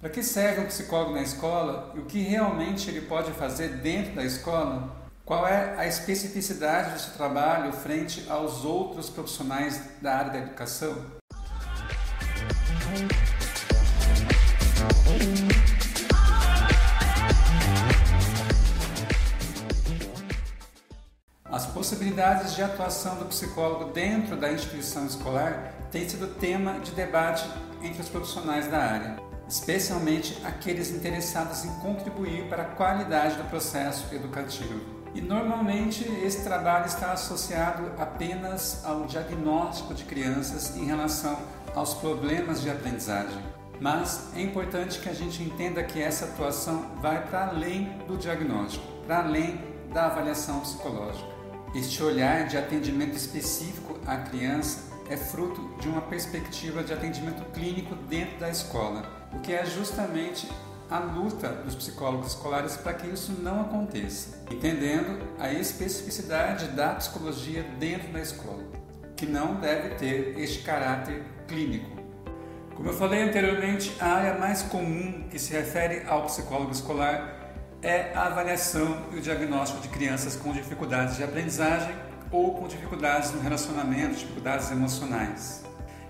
Para que serve um psicólogo na escola e o que realmente ele pode fazer dentro da escola? Qual é a especificidade do seu trabalho frente aos outros profissionais da área da educação? As possibilidades de atuação do psicólogo dentro da instituição escolar têm sido tema de debate entre os profissionais da área, especialmente aqueles interessados em contribuir para a qualidade do processo educativo. E normalmente esse trabalho está associado apenas ao diagnóstico de crianças em relação aos problemas de aprendizagem. Mas é importante que a gente entenda que essa atuação vai para além do diagnóstico, para além da avaliação psicológica. Este olhar de atendimento específico à criança é fruto de uma perspectiva de atendimento clínico dentro da escola, o que é justamente a luta dos psicólogos escolares para que isso não aconteça, entendendo a especificidade da psicologia dentro da escola, que não deve ter este caráter clínico. Como eu falei anteriormente, a área mais comum que se refere ao psicólogo escolar é a avaliação e o diagnóstico de crianças com dificuldades de aprendizagem ou com dificuldades no relacionamento, dificuldades emocionais.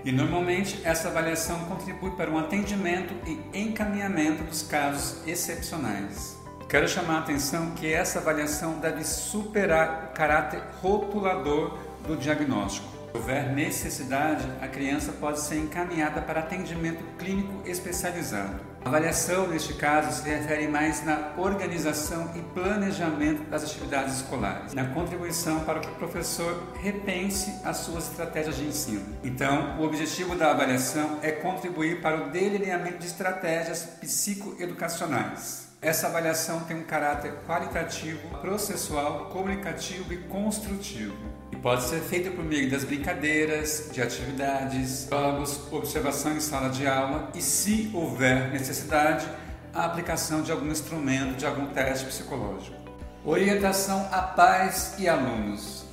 E normalmente essa avaliação contribui para um atendimento e encaminhamento dos casos excepcionais. Quero chamar a atenção que essa avaliação deve superar o caráter rotulador do diagnóstico. Houver necessidade, a criança pode ser encaminhada para atendimento clínico especializado. A avaliação, neste caso, se refere mais na organização e planejamento das atividades escolares, na contribuição para que o professor repense as suas estratégias de ensino. Então, o objetivo da avaliação é contribuir para o delineamento de estratégias psicoeducacionais. Essa avaliação tem um caráter qualitativo, processual, comunicativo e construtivo. Pode ser feita por meio das brincadeiras, de atividades, jogos, observação em sala de aula e, se houver necessidade, a aplicação de algum instrumento, de algum teste psicológico. Orientação a pais e alunos.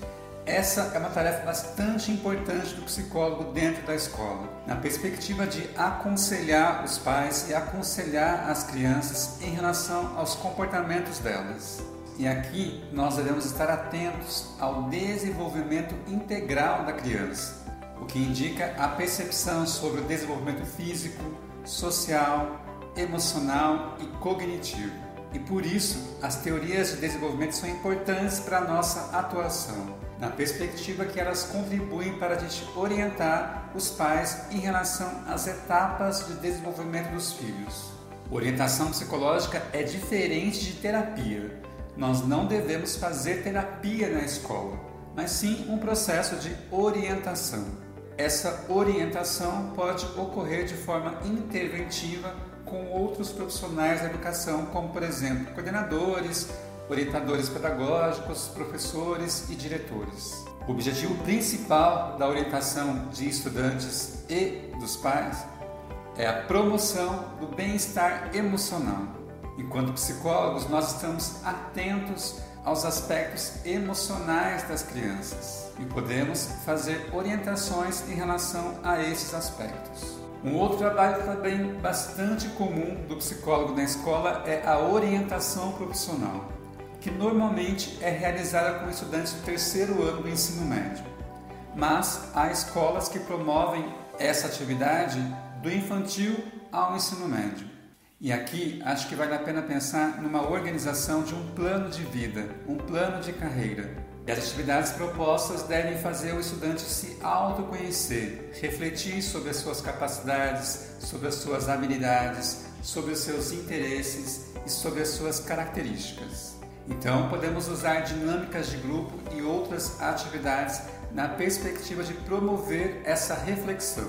Essa é uma tarefa bastante importante do psicólogo dentro da escola, na perspectiva de aconselhar os pais e aconselhar as crianças em relação aos comportamentos delas. E aqui nós devemos estar atentos ao desenvolvimento integral da criança, o que indica a percepção sobre o desenvolvimento físico, social, emocional e cognitivo. E por isso, as teorias de desenvolvimento são importantes para a nossa atuação na perspectiva que elas contribuem para a gente orientar os pais em relação às etapas de desenvolvimento dos filhos. Orientação psicológica é diferente de terapia. Nós não devemos fazer terapia na escola, mas sim um processo de orientação. Essa orientação pode ocorrer de forma interventiva com outros profissionais da educação, como por exemplo coordenadores, orientadores pedagógicos, professores e diretores. O objetivo principal da orientação de estudantes e dos pais é a promoção do bem-estar emocional. Enquanto psicólogos, nós estamos atentos aos aspectos emocionais das crianças e podemos fazer orientações em relação a esses aspectos. Um outro trabalho também bastante comum do psicólogo na escola é a orientação profissional que normalmente é realizada com estudantes do terceiro ano do ensino médio. Mas há escolas que promovem essa atividade do infantil ao ensino médio. E aqui acho que vale a pena pensar numa organização de um plano de vida, um plano de carreira. E as atividades propostas devem fazer o estudante se autoconhecer, refletir sobre as suas capacidades, sobre as suas habilidades, sobre os seus interesses e sobre as suas características. Então, podemos usar dinâmicas de grupo e outras atividades na perspectiva de promover essa reflexão.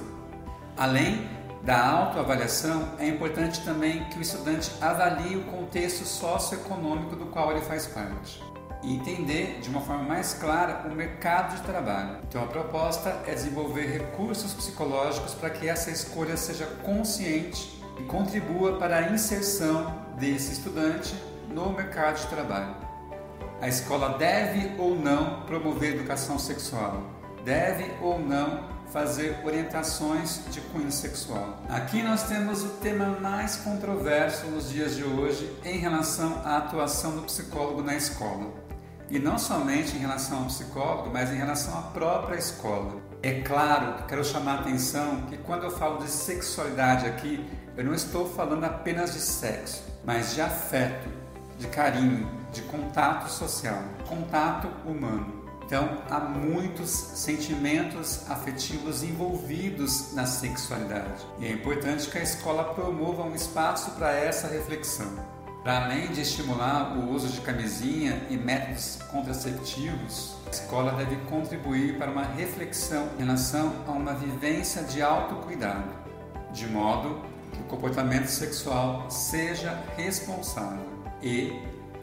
Além da autoavaliação, é importante também que o estudante avalie o contexto socioeconômico do qual ele faz parte e entender de uma forma mais clara o mercado de trabalho. Então, a proposta é desenvolver recursos psicológicos para que essa escolha seja consciente e contribua para a inserção desse estudante no mercado de trabalho. A escola deve ou não promover educação sexual? Deve ou não fazer orientações de cunho sexual. Aqui nós temos o tema mais controverso nos dias de hoje em relação à atuação do psicólogo na escola. E não somente em relação ao psicólogo, mas em relação à própria escola. É claro que quero chamar a atenção que quando eu falo de sexualidade aqui, eu não estou falando apenas de sexo, mas de afeto, de carinho, de contato social, contato humano. Então, há muitos sentimentos afetivos envolvidos na sexualidade. E é importante que a escola promova um espaço para essa reflexão. Para além de estimular o uso de camisinha e métodos contraceptivos, a escola deve contribuir para uma reflexão em relação a uma vivência de autocuidado, de modo que o comportamento sexual seja responsável e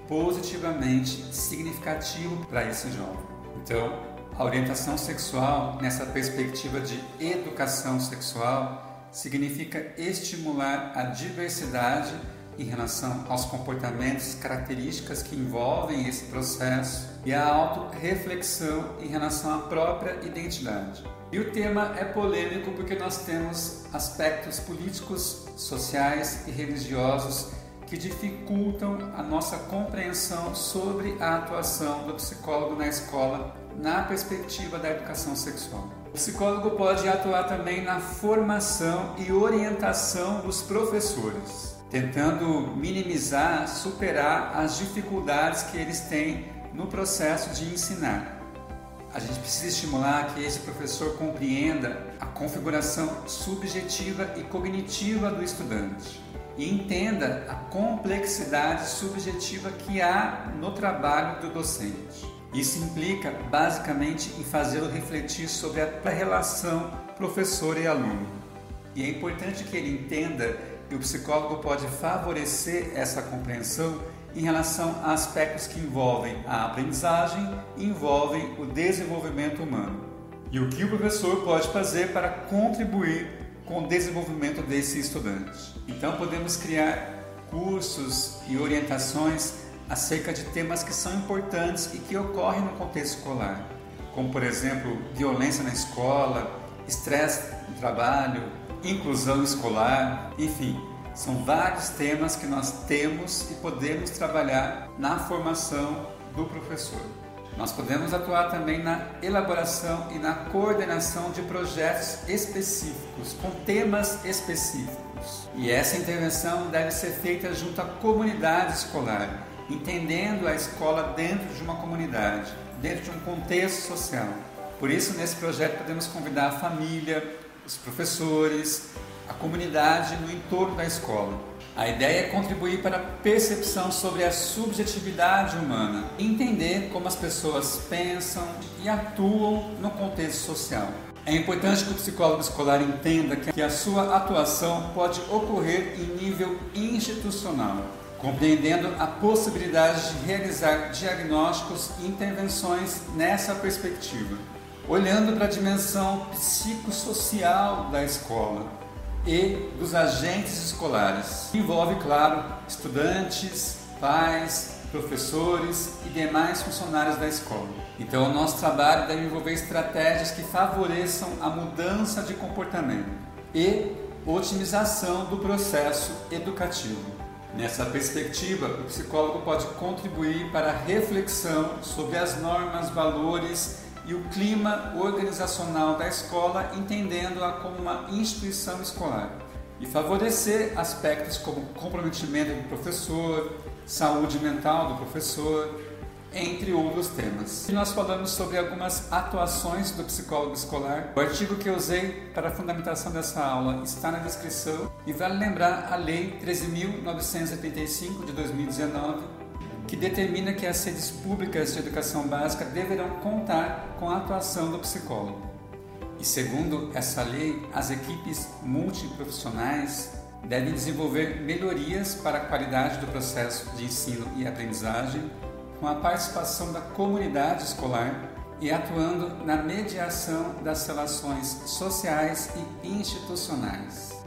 positivamente significativo para esse jovem. Então, a orientação sexual, nessa perspectiva de educação sexual, significa estimular a diversidade em relação aos comportamentos, características que envolvem esse processo e a auto-reflexão em relação à própria identidade. E o tema é polêmico porque nós temos aspectos políticos, sociais e religiosos que dificultam a nossa compreensão sobre a atuação do psicólogo na escola na perspectiva da educação sexual. O psicólogo pode atuar também na formação e orientação dos professores tentando minimizar, superar as dificuldades que eles têm no processo de ensinar. A gente precisa estimular que esse professor compreenda a configuração subjetiva e cognitiva do estudante e entenda a complexidade subjetiva que há no trabalho do docente. Isso implica basicamente em fazê-lo refletir sobre a relação professor e aluno. E é importante que ele entenda e o psicólogo pode favorecer essa compreensão em relação a aspectos que envolvem a aprendizagem e envolvem o desenvolvimento humano. E o que o professor pode fazer para contribuir com o desenvolvimento desse estudante. Então podemos criar cursos e orientações acerca de temas que são importantes e que ocorrem no contexto escolar, como por exemplo, violência na escola, estresse no trabalho, inclusão escolar, enfim, são vários temas que nós temos e podemos trabalhar na formação do professor. Nós podemos atuar também na elaboração e na coordenação de projetos específicos, com temas específicos. E essa intervenção deve ser feita junto à comunidade escolar, entendendo a escola dentro de uma comunidade, dentro de um contexto social. Por isso, nesse projeto, podemos convidar a família, os professores, a comunidade no entorno da escola. A ideia é contribuir para a percepção sobre a subjetividade humana, entender como as pessoas pensam e atuam no contexto social. É importante que o psicólogo escolar entenda que a sua atuação pode ocorrer em nível institucional, compreendendo a possibilidade de realizar diagnósticos e intervenções nessa perspectiva olhando para a dimensão psicossocial da escola e dos agentes escolares. Envolve, claro, estudantes, pais, professores e demais funcionários da escola. Então, o nosso trabalho deve envolver estratégias que favoreçam a mudança de comportamento e otimização do processo educativo. Nessa perspectiva, o psicólogo pode contribuir para a reflexão sobre as normas, valores e o clima organizacional da escola, entendendo-a como uma instituição escolar, e favorecer aspectos como comprometimento do professor, saúde mental do professor, entre outros temas. E nós falamos sobre algumas atuações do psicólogo escolar. O artigo que eu usei para a fundamentação dessa aula está na descrição e vale lembrar a Lei 13.985 de 2019 que determina que as redes públicas de educação básica deverão contar com a atuação do psicólogo. E segundo essa lei, as equipes multiprofissionais devem desenvolver melhorias para a qualidade do processo de ensino e aprendizagem, com a participação da comunidade escolar e atuando na mediação das relações sociais e institucionais.